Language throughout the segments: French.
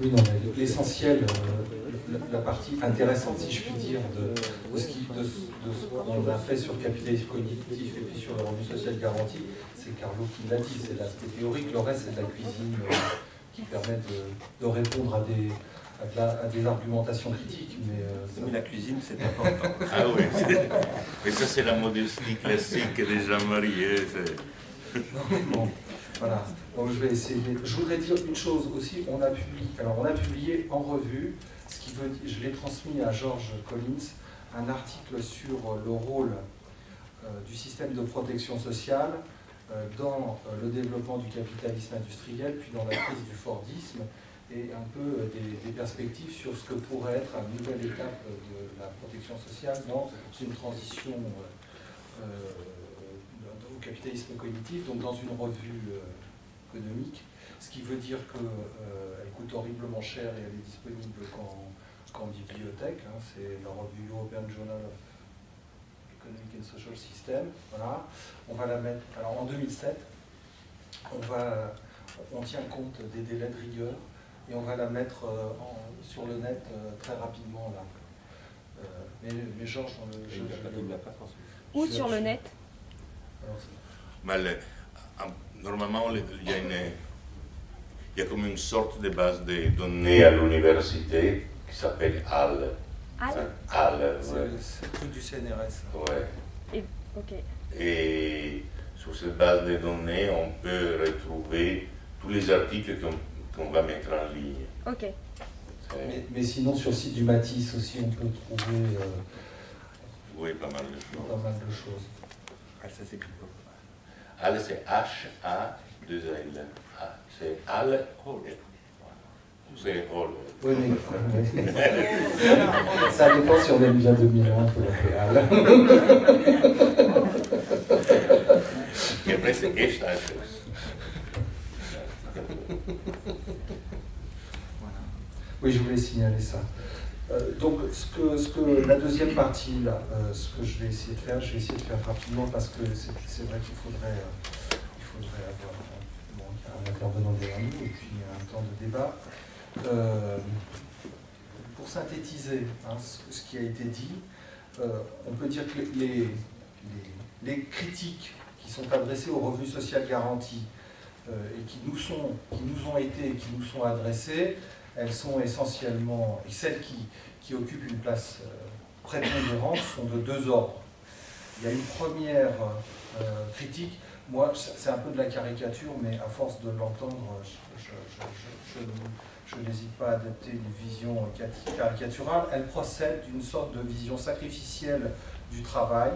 Oui, non, mais l'essentiel, euh, la, partie intéressante, si je puis dire, de, ce qu'on a fait sur le capitalisme cognitif et puis sur le revenu social garanti, c'est Carlo qui l'a dit, c'est l'aspect théorique, le reste c'est de la cuisine euh, qui permet de, répondre à des, à, des argumentations critiques. Mais, euh, la cuisine, c'est important. ah oui, mais ça c'est la modestie classique des gens mariés. bon, voilà. Donc je vais essayer. Je voudrais dire une chose aussi. On a publié, alors on a publié en revue, ce qui veut je l'ai transmis à Georges Collins, un article sur le rôle euh, du système de protection sociale euh, dans euh, le développement du capitalisme industriel, puis dans la crise du Fordisme, et un peu des, perspectives sur ce que pourrait être une nouvelle étape de la protection sociale dans une transition au capitalisme cognitif, donc dans une revue économique, ce qui veut dire qu'elle coûte horriblement cher et elle est disponible qu'en bibliothèque. Hein. c'est la revue European Journal of Economic and Social System. Voilà. On va la mettre. Alors en 2007, on, va, on tient compte des délais de rigueur et on va la mettre euh, sur le net euh, très rapidement là. Euh, mais, mais, Georges, on le. Je, Où sur le net Normalement, il y, a une, il y a comme une sorte de base de données à l'université qui s'appelle HAL. HAL C'est le truc du CNRS. Ouais. Et, ok. Et sur cette base de données, on peut retrouver tous les articles qu'on va mettre en ligne. Ok. Mais, mais, sinon, sur le site du Matisse aussi, on peut trouver. Euh, oui, pas mal de choses. Pas mal de choses. Ah, ça s'écrit pas. Al, c'est H-A-2-L. C'est Al Hall. C'est Hall. Oui, mais, ça dépend si on est déjà 2001 pour l'appeler Al. Et après, c'est Oui, je voulais signaler ça. Euh, donc, ce que, ce que, la deuxième partie, là, euh, ce que je vais essayer de faire, je vais essayer de faire rapidement parce que c'est vrai qu'il faudrait, euh, il faudrait avoir un intervenant derrière nous et puis un temps de débat. pour synthétiser hein, ce, qui a été dit, on peut dire que les, les, critiques qui sont adressées au revenu social garanti et qui nous, sont, qui nous ont été et qui nous sont adressées, elles sont essentiellement, et celles qui, qui occupent une place euh, prépondérante sont de deux ordres. Il y a une première euh, critique, moi c'est un peu de la caricature, mais à force de l'entendre, je, n'hésite pas à adopter une vision caricaturale. Elle procède d'une sorte de vision sacrificielle du travail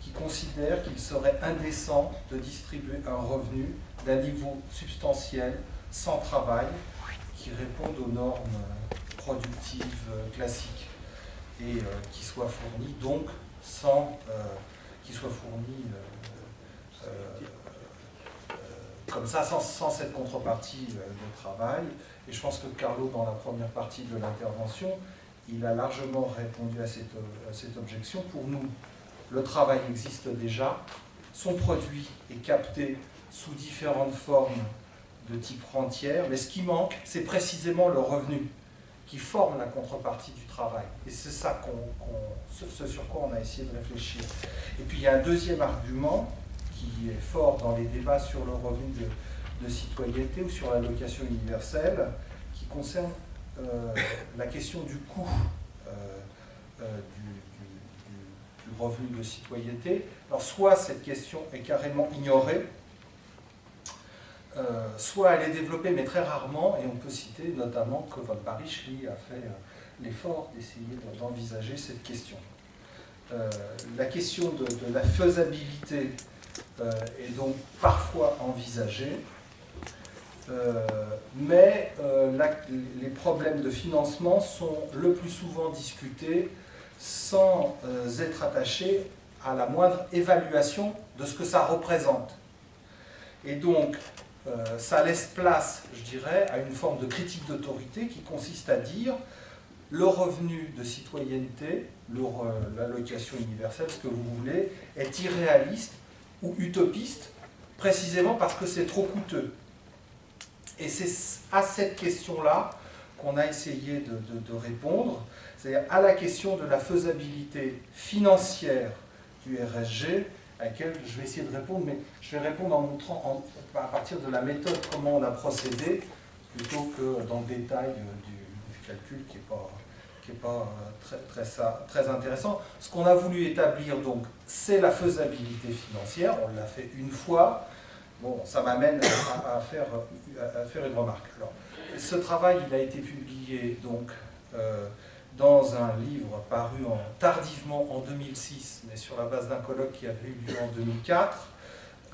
qui considère qu'il serait indécent de distribuer un revenu d'un niveau substantiel sans travail répondent aux normes productives euh, classiques et euh, qui soient fournies donc sans euh, qui soient fournies comme ça, sans, cette contrepartie de travail. Et je pense que Carlo, dans la première partie de l'intervention, il a largement répondu à cette, à cette, objection. Pour nous, le travail existe déjà, son produit est capté sous différentes formes de type rentière, mais ce qui manque, c'est précisément le revenu qui forme la contrepartie du travail. Et c'est ça ce sur quoi on a essayé de réfléchir. Et puis il y a un deuxième argument qui est fort dans les débats sur le revenu de, citoyenneté ou sur l'allocation universelle, qui concerne euh, la question du coût euh, euh, du, revenu de citoyenneté. Alors soit cette question est carrément ignorée, euh, soit elle est développée, mais très rarement, et on peut citer notamment que Von Paris a fait euh, l'effort d'essayer d'envisager cette question. Euh, la question de, la faisabilité est donc parfois envisagée, mais les problèmes de financement sont le plus souvent discutés sans être attachés à la moindre évaluation de ce que ça représente. Et donc, euh, ça laisse place, je dirais, à une forme de critique d'autorité qui consiste à dire le revenu de citoyenneté, l'allocation universelle, ce que vous voulez, est irréaliste ou utopiste, précisément parce que c'est trop coûteux. Et c'est à cette question-là qu'on a essayé de, répondre, c'est-à-dire à la question de la faisabilité financière du RSG, laquelle je vais essayer de répondre, mais je vais répondre en montrant à partir de la méthode comment on a procédé, plutôt que dans le détail du, calcul qui n'est pas, qui est pas euh, très, très, très intéressant. Ce qu'on a voulu établir, donc, c'est la faisabilité financière, on l'a fait une fois, Bon, ça m'amène à, faire, à, faire, une remarque. Ce travail, il a été publié donc euh, dans un livre paru en, tardivement en 2006, mais sur la base d'un colloque qui avait eu lieu en 2004.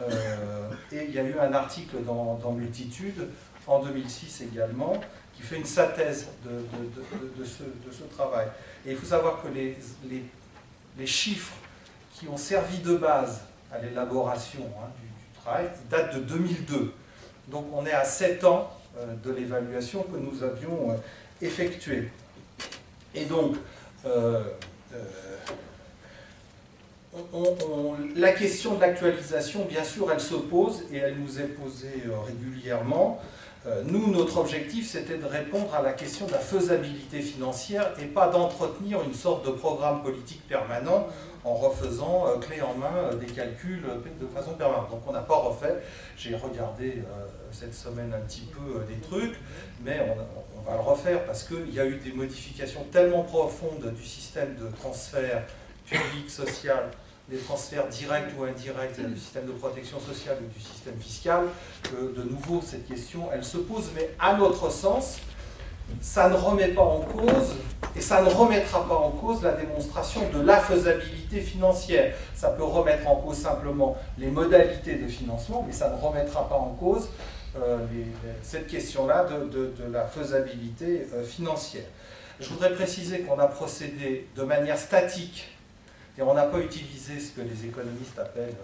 Euh, et il y a eu un article dans, Multitude en 2006 également qui fait une synthèse de, ce, travail. Et il faut savoir que les, chiffres qui ont servi de base à l'élaboration hein, du, date de 2002. Donc on est à 7 ans euh, de l'évaluation que nous avions euh, effectuée. Et donc, euh, la question de l'actualisation, bien sûr, elle se pose et elle nous est posée régulièrement. nous, notre objectif, c'était de répondre à la question de la faisabilité financière et pas d'entretenir une sorte de programme politique permanent en refaisant euh, clé en main euh, des calculs euh, de façon permanente. Donc on n'a pas refait, j'ai regardé cette semaine un petit peu des trucs, mais on, va le refaire parce qu'il y a eu des modifications tellement profondes du système de transfert public, social, des transferts directs ou indirects du système de protection sociale ou du système fiscal, que de nouveau cette question, elle se pose, mais à notre sens, ça ne remet pas en cause, et ça ne remettra pas en cause la démonstration de la faisabilité financière. Ça peut remettre en cause simplement les modalités de financement, mais ça ne remettra pas en cause euh, cette question-là de, la faisabilité euh, financière. Je voudrais préciser qu'on a procédé de manière statique, et on n'a pas utilisé ce que les économistes appellent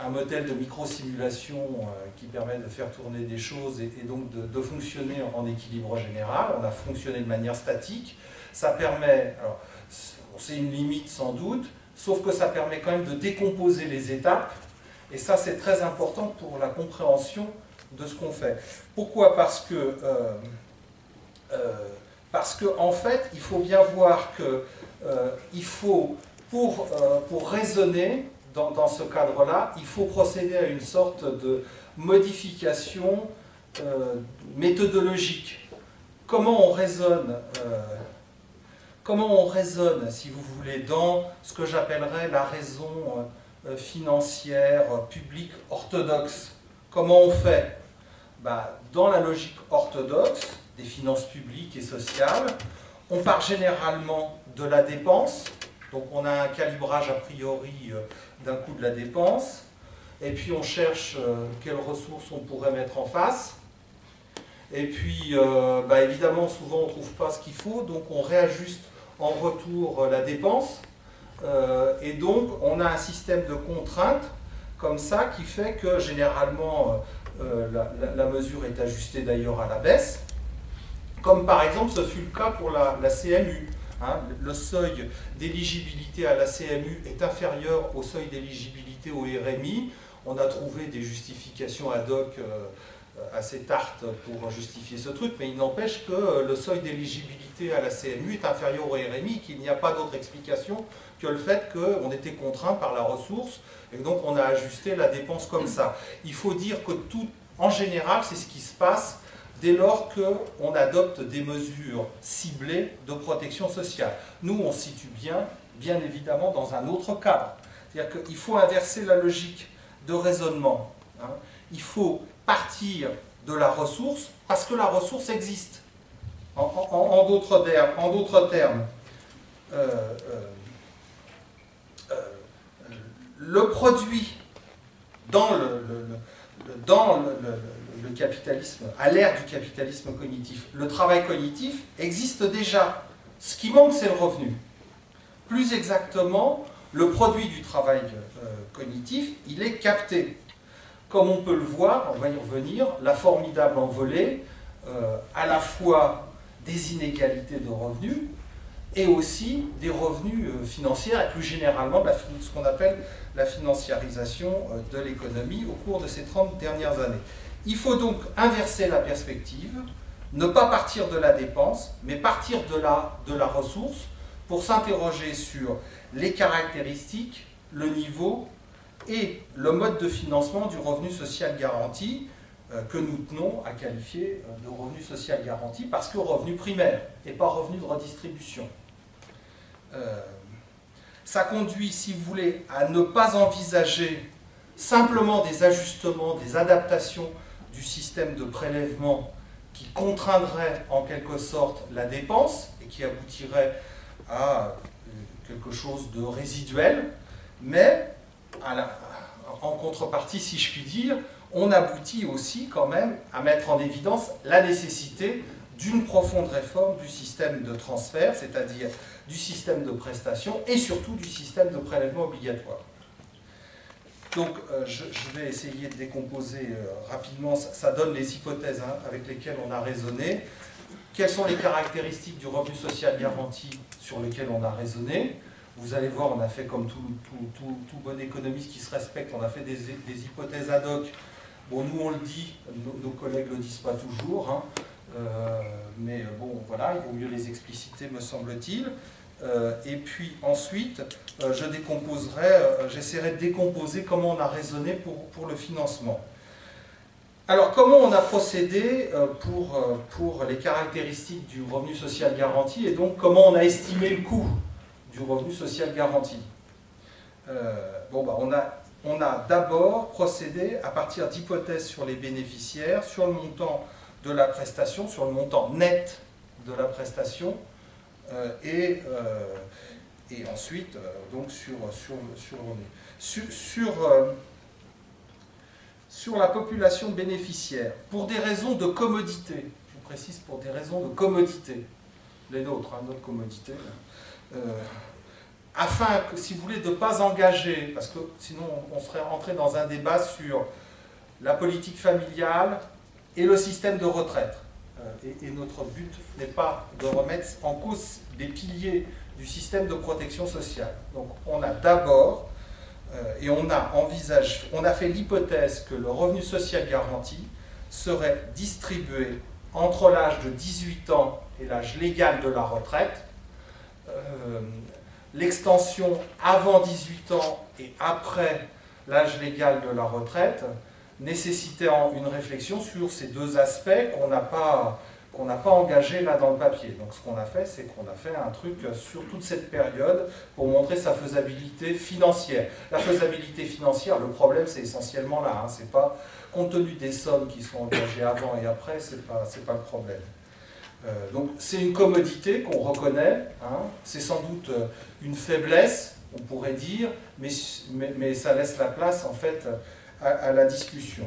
un modèle de micro-simulation euh, qui permet de faire tourner des choses et, donc de, fonctionner en équilibre général. On a fonctionné de manière statique. Ça permet, alors c'est une limite sans doute, sauf que ça permet quand même de décomposer les étapes. Et ça, c'est très important pour la compréhension de ce qu'on fait. Pourquoi? Parce que, euh, euh, parce que, en fait, il faut bien voir que il faut, pour, pour raisonner, dans, ce cadre-là, il faut procéder à une sorte de modification euh, méthodologique. Comment on raisonne euh, Comment on raisonne, si vous voulez, dans ce que j'appellerais la raison euh, financière publique orthodoxe? Comment on fait? Bah, Dans la logique orthodoxe des finances publiques et sociales, on part généralement de la dépense, donc on a un calibrage a priori d'un coût de la dépense, et puis on cherche euh, quelles ressources on pourrait mettre en face. Et puis, euh, bah, évidemment, souvent on ne trouve pas ce qu'il faut, donc on réajuste en retour euh, la dépense. et donc, on a un système de contraintes comme ça qui fait que généralement la, mesure est ajustée d'ailleurs à la baisse. Comme par exemple, ce fut le cas pour la CMU. Hein, le seuil d'éligibilité à la CMU est inférieur au seuil d'éligibilité au RMI. On a trouvé des justifications ad hoc euh, assez tartes pour justifier ce truc, mais il n'empêche que le seuil d'éligibilité à la CMU est inférieur au RMI, qu'il n'y a pas d'autre explication que le fait qu'on était contraint par la ressource, et donc on a ajusté la dépense comme ça. Il faut dire que tout, en général, c'est ce qui se passe dès lors qu'on adopte des mesures ciblées de protection sociale. Nous, on se situe bien, bien évidemment, dans un autre cadre. C'est-à-dire qu'il faut inverser la logique de raisonnement. Hein. Il faut partir de la ressource parce que la ressource existe. En, d'autres termes, euh, euh, euh, le produit dans le, capitalisme, à l'ère du capitalisme cognitif. Le travail cognitif existe déjà. Ce qui manque, c'est le revenu. Plus exactement, le produit du travail euh, cognitif, il est capté. Comme on peut le voir, on va y revenir, la formidable envolée, euh, à la fois des inégalités de revenus et aussi des revenus euh, financiers et plus généralement ce qu'on appelle la financiarisation de l'économie au cours de ces 30 dernières années. Il faut donc inverser la perspective ne pas partir de la dépense, mais partir de la, ressource pour s'interroger sur les caractéristiques, le niveau et le mode de financement du revenu social garanti euh, que nous tenons à qualifier euh, de revenu social garanti parce que revenu primaire et pas revenu de redistribution. Euh, ça conduit, si vous voulez, à ne pas envisager simplement des ajustements, des adaptations du système de prélèvement qui contraindraient en quelque sorte la dépense et qui aboutiraient à quelque chose de résiduel, mais en contrepartie, si je puis dire, on aboutit aussi quand même à mettre en évidence la nécessité d'une profonde réforme du système de transfert, c'est-à-dire du système de prestation et surtout du système de prélèvement obligatoire. Donc euh, je, vais essayer de décomposer euh, rapidement, ça, donne les hypothèses hein, avec lesquelles on a raisonné. Quelles sont les caractéristiques du revenu social garanti sur lequel on a raisonné? Vous allez voir, on a fait comme tout, bon économiste qui se respecte, on a fait des, hypothèses ad hoc. Bon, nous on le dit, nos, collègues ne le disent pas toujours, hein. euh, mais bon, voilà, il vaut mieux les expliciter, me semble-t-il. Euh, et puis ensuite, euh, je décomposerai, euh, j'essaierai de décomposer comment on a raisonné pour, pour, le financement. Alors, comment on a procédé pour, pour les caractéristiques du revenu social garanti et donc comment on a estimé le coût du revenu social garanti? Bon, bah, on a, on a d'abord procédé à partir d'hypothèses sur les bénéficiaires, sur le montant de la prestation, sur le montant net de la prestation, et, euh, et ensuite, euh, donc sur, sur, sur, sur, la population bénéficiaire, pour des raisons de commodité, je précise pour des raisons de commodité, les nôtres, hein, notre commodité, afin, que, si vous voulez, de ne pas engager, parce que sinon on serait rentré dans un débat sur la politique familiale et le système de retraite. Euh, et, notre but n'est pas de remettre en cause les piliers du système de protection sociale. Donc on a d'abord, euh, et on a envisagé, on a fait l'hypothèse que le revenu social garanti serait distribué entre l'âge de 18 ans et l'âge légal de la retraite, euh, l'extension avant 18 ans et après l'âge légal de la retraite, nécessitait une réflexion sur ces deux aspects qu'on n'a pas qu'on pas engagé là dans le papier. Donc ce qu'on a fait, c'est qu'on a fait un truc sur toute cette période pour montrer sa faisabilité financière. La faisabilité financière, le problème c'est essentiellement là, hein, c'est pas compte tenu des sommes qui sont engagées avant et après, c'est pas pas le problème. Euh, donc c'est une commodité qu'on reconnaît, hein. c'est sans doute euh, une faiblesse, on pourrait dire, mais, mais, ça laisse la place en fait à, la discussion.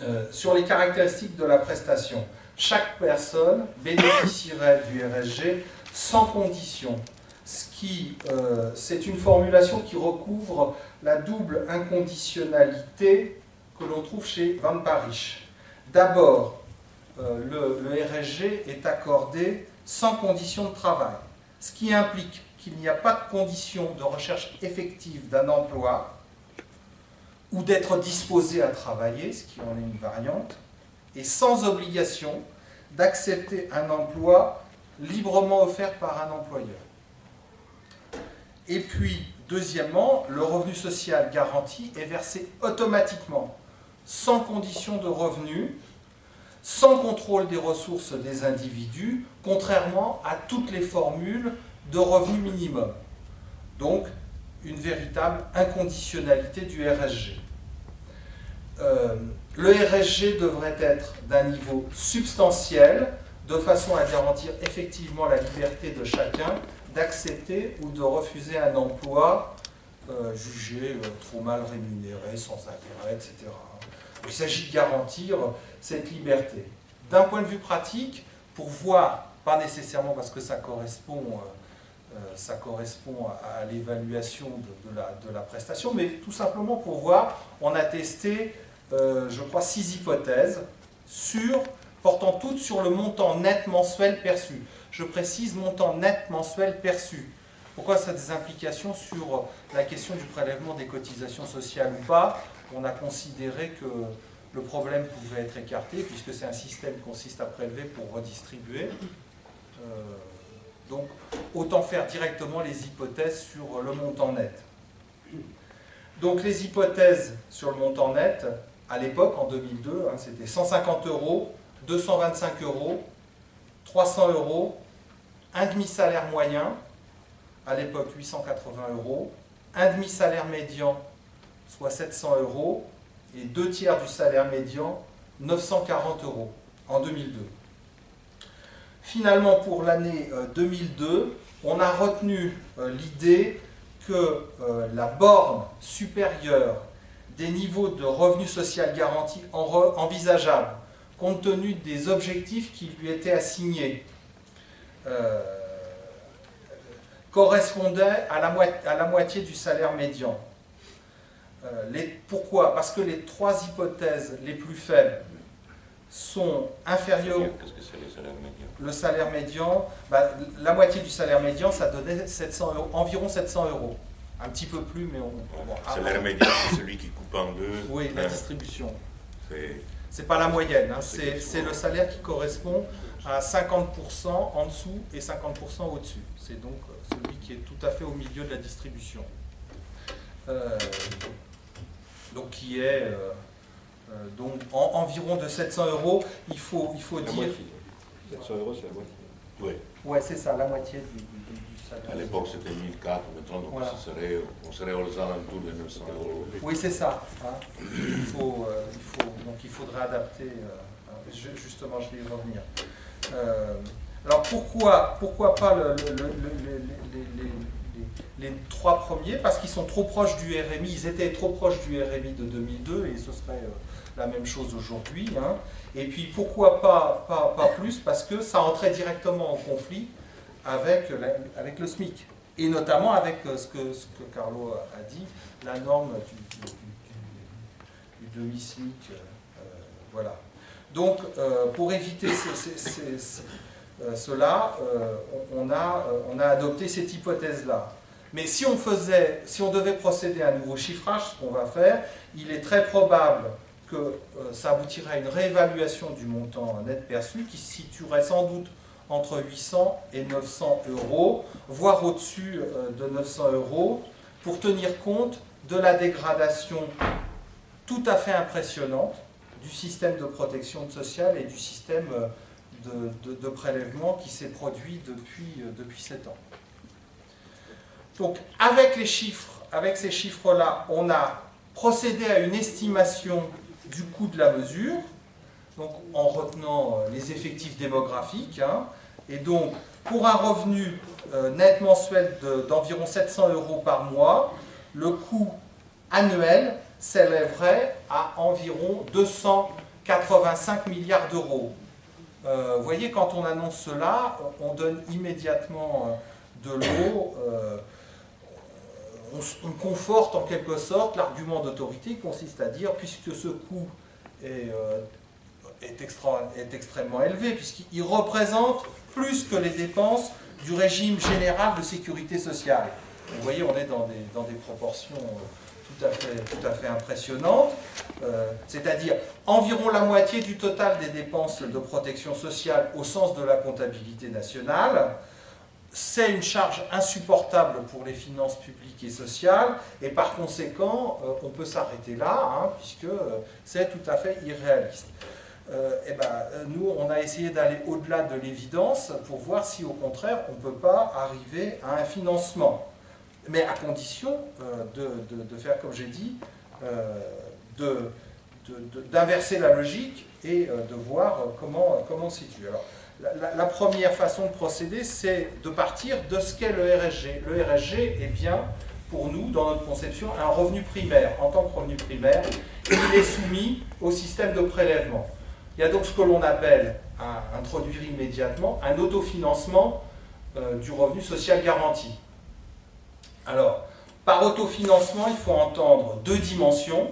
Euh, sur les caractéristiques de la prestation, chaque personne bénéficierait du RSG sans condition. Ce qui, euh, c'est une formulation qui recouvre la double inconditionnalité que l'on trouve chez Van Parich. D'abord, euh, le, le RSG est accordé sans condition de travail, ce qui implique qu'il n'y a pas de condition de recherche effective d'un emploi ou d'être disposé à travailler, ce qui en est une variante, et sans obligation d'accepter un emploi librement offert par un employeur. Et puis, deuxièmement, le revenu social garanti est versé automatiquement, sans condition de revenu, sans contrôle des ressources des individus, contrairement à toutes les formules de revenu minimum. Donc, une véritable inconditionnalité du RSG. Euh, le RSG devrait être d'un niveau substantiel, de façon à garantir effectivement la liberté de chacun d'accepter ou de refuser un emploi euh, jugé euh, trop mal rémunéré, sans intérêt, etc. Il s'agit de garantir cette liberté. D'un point de vue pratique, pour voir, pas nécessairement parce que ça correspond ça correspond à, l'évaluation de, la, prestation, mais tout simplement pour voir, on a testé, euh, je crois, six hypothèses sur, portant toutes sur le montant net mensuel perçu. Je précise montant net mensuel perçu. Pourquoi ça a des implications sur la question du prélèvement des cotisations sociales ou pas? On a considéré que le problème pouvait être écarté puisque c'est un système qui consiste à prélever pour redistribuer. Euh, donc autant faire directement les hypothèses sur le montant net. Donc les hypothèses sur le montant net, à l'époque, en 2002, hein, c'était 150 euros, 225 euros, 300 euros, un demi-salaire moyen, à l'époque 880 euros, un demi-salaire médian, soit 700 euros, et deux tiers du salaire médian, 940 euros en 2002. Finalement, pour l'année 2002, euh, on a retenu euh, l'idée que euh, la borne supérieure des niveaux de revenus social garantis envisageables, compte tenu des objectifs qui lui étaient assignés, correspondait à la, moitié du salaire médian. Pourquoi? Parce que les trois hypothèses les plus faibles sont inférieures le salaire médian, bah, la moitié du salaire médian, ça donnait 700 euros, environ 700 euros. Un petit peu plus, mais on. le salaire médian, c'est celui qui coupe en deux. Oui, la distribution. C'est pas la moyenne, hein. c'est le salaire qui correspond à 50% en dessous et 50% au-dessus. C'est donc euh, celui qui est tout à fait au milieu de la distribution. Euh, donc qui est euh, donc environ de 700 euros. Il faut, il faut dire. 700 euros, c'est la moitié. Oui. Ouais, c'est ça, la moitié du, salaire. À l'époque, c'était 1004, maintenant, donc serait, on serait aux alentours de 900 euros. Oui, c'est ça. Hein. Il, faut, euh, il faut, donc il faudrait adapter. Euh, justement, je vais y revenir. Euh, alors pourquoi, pourquoi pas le, les, les, trois premiers? Parce qu'ils sont trop proches du RMI. Ils étaient trop proches du RMI de 2002 et ce serait la même chose aujourd'hui. Hein. Et puis pourquoi pas, pas, plus? Parce que ça entrait directement en conflit avec, le SMIC. Et notamment avec euh, ce que, ce que Carlo a dit, la norme du, du, demi-SMIC. Euh, voilà. Donc, euh, pour éviter cela, on, a, on a adopté cette hypothèse-là. Mais si on faisait, si on devait procéder à un nouveau chiffrage, ce qu'on va faire, il est très probable que euh, ça aboutirait à une réévaluation du montant net perçu qui se situerait sans doute entre 800 et 900 euros, voire au-dessus euh, de 900 euros, pour tenir compte de la dégradation tout à fait impressionnante du système de protection sociale et du système euh, de, prélèvement qui s'est produit depuis, depuis 7 ans. Donc avec les chiffres, avec ces chiffres-là, on a procédé à une estimation du coût de la mesure, donc en retenant euh, les effectifs démographiques. Hein. et donc, pour un revenu euh, net mensuel d'environ 700 euros par mois, le coût annuel s'élèverait à environ 285 milliards d'euros. Euh, vous voyez, quand on annonce cela, on donne immédiatement de l'eau on, conforte en quelque sorte l'argument d'autorité qui consiste à dire, puisque ce coût est, euh, est, extrêmement élevé, puisqu'il représente plus que les dépenses du régime général de sécurité sociale. Vous voyez, on est dans des, proportions euh, tout à fait, tout à fait impressionnantes, euh, c'est-à-dire environ la moitié du total des dépenses de protection sociale au sens de la comptabilité nationale, c'est une charge insupportable pour les finances publiques et sociales, et par conséquent, euh, on peut s'arrêter là, hein, puisque euh, c'est tout à fait irréaliste. Euh, et ben, nous, on a essayé d'aller au-delà de l'évidence pour voir si, au contraire, on ne peut pas arriver à un financement. Mais à condition de, faire, comme j'ai dit, d'inverser la logique et de voir comment, comment on se situe la, première façon de procéder, c'est de partir de ce qu'est le RSG. Le RSG est bien, pour nous, dans notre conception, un revenu primaire. En tant que revenu primaire, il est soumis au système de prélèvement. Il y a donc ce que l'on appelle, à introduire immédiatement, un autofinancement euh, du revenu social garanti. Alors, par autofinancement, il faut entendre deux dimensions.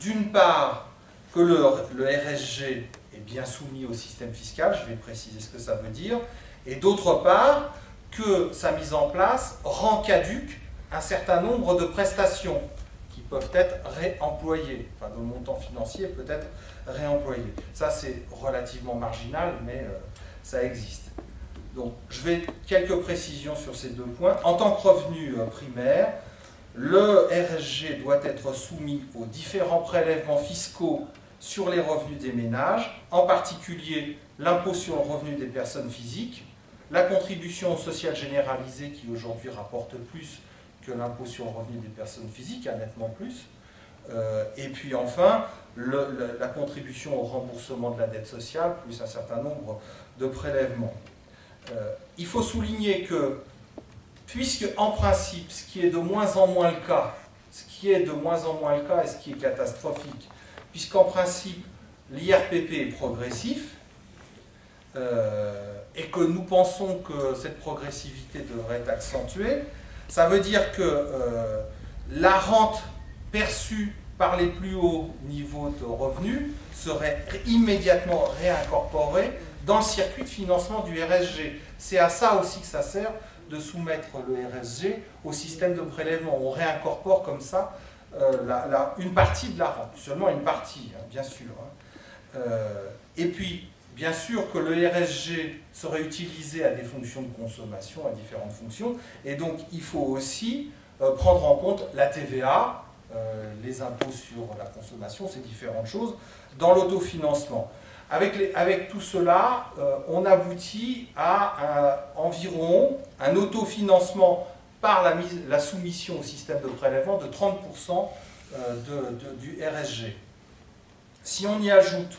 D'une part, que le, le RSG bien soumis au système fiscal, je vais préciser ce que ça veut dire, et d'autre part, que sa mise en place rend caduque un certain nombre de prestations qui peuvent être réemployés, enfin le montant financier peut être réemployé. Ça c'est relativement marginal, mais euh, ça existe. Donc je vais quelques précisions sur ces deux points. En tant que revenu euh, primaire, le RSG doit être soumis aux différents prélèvements fiscaux sur les revenus des ménages, en particulier l'impôt sur le revenu des personnes physiques, la contribution sociale généralisée qui aujourd'hui rapporte plus que l'impôt sur le revenu des personnes physiques, à nettement plus, euh, et puis enfin la contribution au remboursement de la dette sociale, plus un certain nombre de prélèvements. Euh, il faut souligner que, puisque en principe, ce qui est de moins en moins le cas, ce qui est de moins en moins le cas et ce qui est catastrophique, puisqu'en principe, l'IRPP est progressif, euh, et que nous pensons que cette progressivité devrait être accentuée, ça veut dire que euh, la rente perçue par les plus hauts niveaux de revenus serait immédiatement réincorporée dans le circuit de financement du RSG. C'est à ça aussi que ça sert de soumettre le RSG au système de prélèvement. On réincorpore comme ça euh, une partie de la seulement une partie, hein, bien sûr. Hein. Euh, et puis, bien sûr que le RSG serait utilisé à des fonctions de consommation, à différentes fonctions, et donc il faut aussi euh, prendre en compte la TVA, les impôts sur la consommation, ces différentes choses, dans l'autofinancement. Avec, tout cela, on aboutit à environ un autofinancement par la, soumission au système de prélèvement de 30% euh, du RSG. Si on y ajoute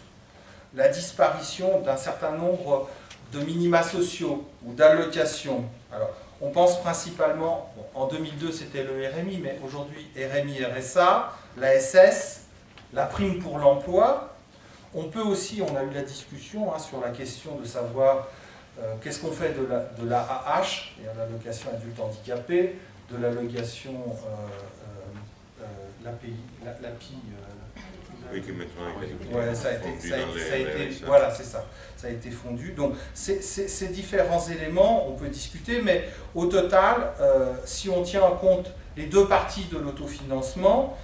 la disparition d'un certain nombre de minima sociaux ou d'allocations, alors on pense principalement, en 2002 c'était le RMI, mais aujourd'hui RMI, RSA, la SS, la prime pour l'emploi, on peut aussi, on a eu la discussion hein, sur la question de savoir euh, qu'est-ce qu'on fait de la, de l'AAH, l'allocation adulte handicapé, de l'allocation euh, euh, l'API, l'API oui, qui maintenant ouais, ça a été, ça a été, voilà, c'est ça, ça a été fondu. Donc, ces différents éléments, on peut discuter, mais au total, si on tient en compte les deux parties de l'autofinancement,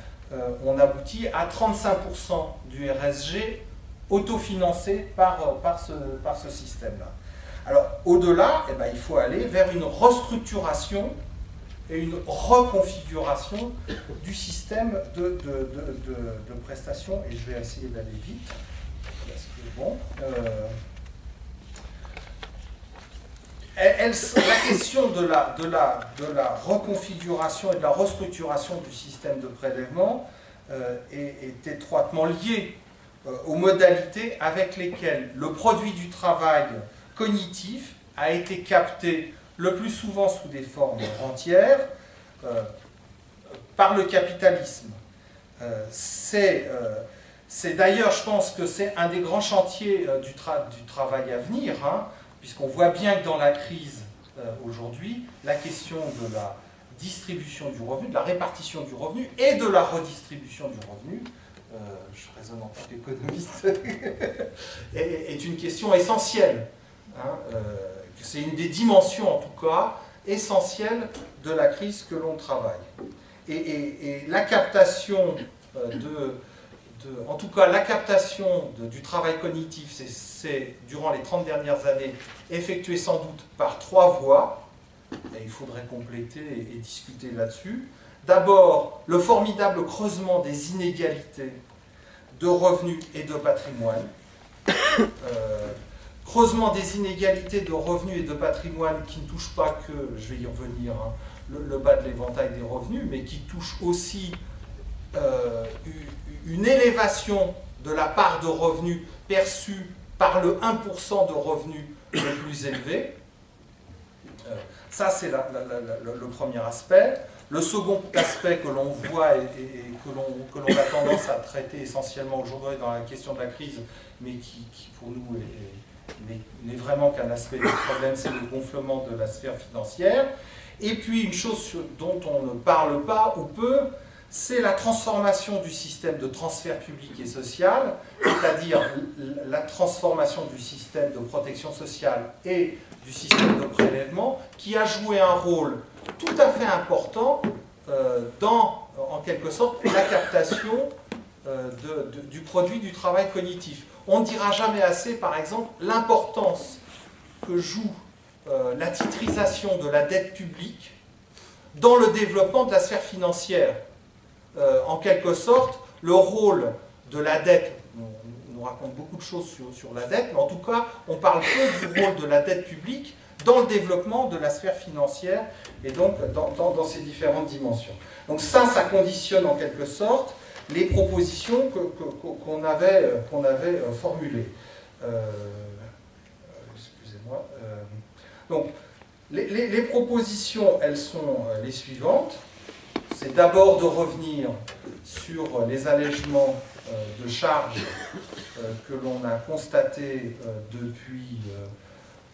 on aboutit à 35% du RSG autofinancé par, euh, par ce, par ce système-là. Alors, au-delà, eh ben, il faut aller vers une restructuration et une reconfiguration du système de, de, de, prestations, et je vais essayer d'aller vite, parce que bon... Euh, la question de la, de, la, de la reconfiguration et de la restructuration du système de prélèvement euh, est, est, étroitement liée euh, aux modalités avec lesquelles le produit du travail cognitif a été capté le plus souvent sous des formes rentières euh, par le capitalisme. Euh, c'est d'ailleurs, je pense que c'est un des grands chantiers du, travail à venir, hein, puisqu'on voit bien que dans la crise aujourd'hui, la question de la distribution du revenu, de la répartition du revenu et de la redistribution du revenu euh, je raisonne en tant qu'économiste, est, une question essentielle. Hein, euh, c'est une des dimensions, en tout cas, essentielles de la crise que l'on travaille. Et, captation euh, de, en tout cas, la du travail cognitif, c'est durant les 30 dernières années effectué sans doute par trois voies, et il faudrait compléter et discuter là-dessus. D'abord, le formidable creusement des inégalités de revenus et de patrimoine. Euh, creusement des inégalités de revenus et de patrimoine qui ne touchent pas que, je vais y revenir, hein, le, bas de l'éventail des revenus, mais qui touchent aussi euh, une élévation de la part de revenus perçue par le 1% de revenus le plus élevé. Euh, ça, c'est le premier aspect. Le second aspect que l'on voit et, que l'on a tendance à traiter essentiellement aujourd'hui dans la question de la crise, mais qui, pour nous n'est vraiment qu'un aspect du problème, c'est le gonflement de la sphère financière. Et puis une chose dont on ne parle pas ou peu, c'est la transformation du système de transfert public et social, c'est-à-dire la transformation du système de protection sociale et du système de prélèvement, qui a joué un rôle tout à fait important dans, en quelque sorte, la captation du produit du travail cognitif. On ne dira jamais assez, par exemple, l'importance que joue la titrisation de la dette publique dans le développement de la sphère financière. en quelque sorte, le rôle de la dette, on nous raconte beaucoup de choses sur, la dette, mais en tout cas, on parle peu du rôle de la dette publique dans le développement de la sphère financière et donc dans, ces différentes dimensions. Donc ça, ça conditionne en quelque sorte les propositions qu'on avait, qu'on avait euh, formulées. Euh, excusez-moi. Euh, donc, les, propositions, elles sont les suivantes. C'est d'abord de revenir sur les allègements de charges que l'on a constatés depuis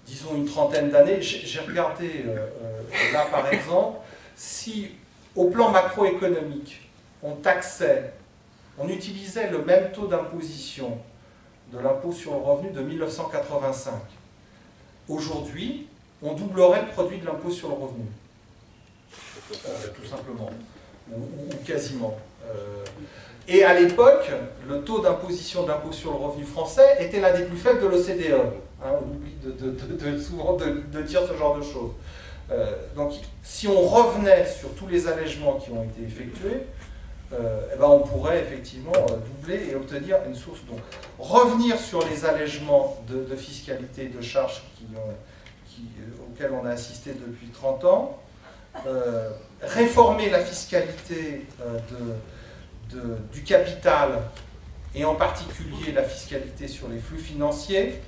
disons une trentaine d'années. J'ai regardé euh, euh, là par exemple, si au plan macroéconomique, on taxait, on utilisait le même taux d'imposition de l'impôt sur le revenu de 1985, aujourd'hui, on doublerait le produit de l'impôt sur le revenu. Euh, tout simplement, ou, quasiment. et à l'époque, le taux d'imposition de l'impôt sur le revenu français était l'un des plus faibles de l'OCDE. Hein, on oublie souvent de, dire ce genre de choses. Euh, donc, si on revenait sur tous les allègements qui ont été effectués, euh, eh ben on pourrait effectivement euh, doubler et obtenir une source. Donc, revenir sur les allègements de, fiscalité et de charges qui, auxquels on a assisté depuis 30 ans, réformer la fiscalité de, du capital et en particulier la fiscalité sur les flux financiers,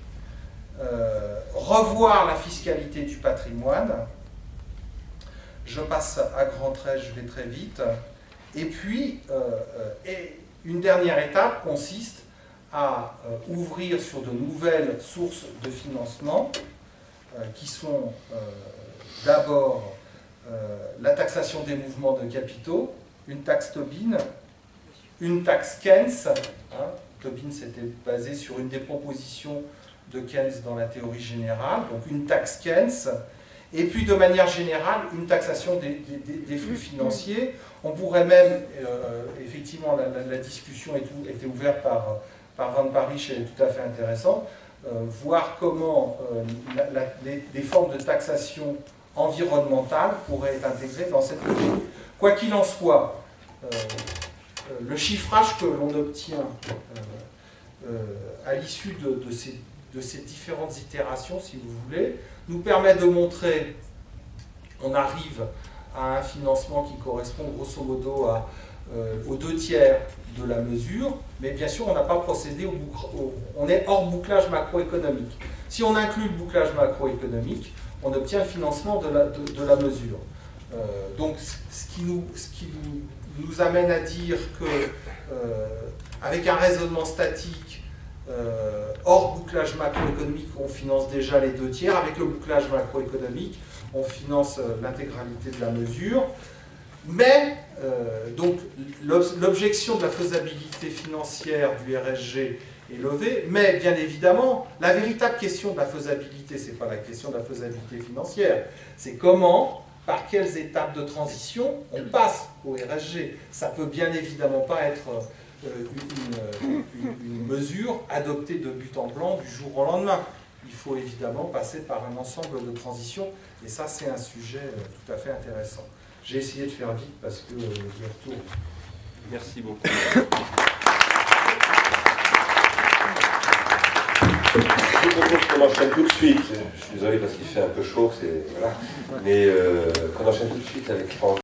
euh, revoir la fiscalité du patrimoine. Je passe à grands traits, je vais très vite. Et puis, euh, euh, une dernière étape consiste à ouvrir sur de nouvelles sources de financement qui sont d'abord la taxation des mouvements de capitaux, une taxe Tobin, une taxe Keynes. Hein, Tobin s'était basé sur une des propositions de Keynes dans la théorie générale, donc une taxe Keynes, et puis de manière générale une taxation des, flux financiers. On pourrait même, euh, effectivement, la, discussion était ouverte par, par Van Paris, elle est tout à fait intéressante, euh, voir comment euh, des formes de taxation environnementale pourraient être intégrées dans cette logique. Quoi qu'il en soit, le chiffrage que l'on obtient à l'issue de, ces de ces différentes itérations, si vous voulez, nous permet de montrer on arrive à un financement qui correspond grosso modo à, euh, aux deux tiers de la mesure, mais bien sûr on n'a pas procédé au, on est hors bouclage macroéconomique. Si on inclut le bouclage macroéconomique, on obtient le financement de la, de, la mesure. Euh, donc ce qui, nous, ce qui nous, nous, amène à dire que euh, avec un raisonnement statique, euh, hors bouclage macroéconomique, on finance déjà les deux tiers. Avec le bouclage macroéconomique, on finance euh, l'intégralité de la mesure. Mais, euh, donc, l'objection de la faisabilité financière du RSG est levée, mais bien évidemment, la véritable question de la faisabilité, ce n'est pas la question de la faisabilité financière, c'est comment, par quelles étapes de transition on passe au RSG. Ça peut bien évidemment pas être euh, une, mesure adoptée de but en blanc du jour au lendemain. Il faut évidemment passer par un ensemble de transitions, et ça c'est un sujet euh, tout à fait intéressant. J'ai essayé de faire vite parce que euh, je retourne. Merci beaucoup. Je vous propose qu'on enchaîne tout de suite. Je suis désolé parce qu'il fait un peu chaud, voilà. mais euh, qu'on enchaîne tout de suite avec Franck.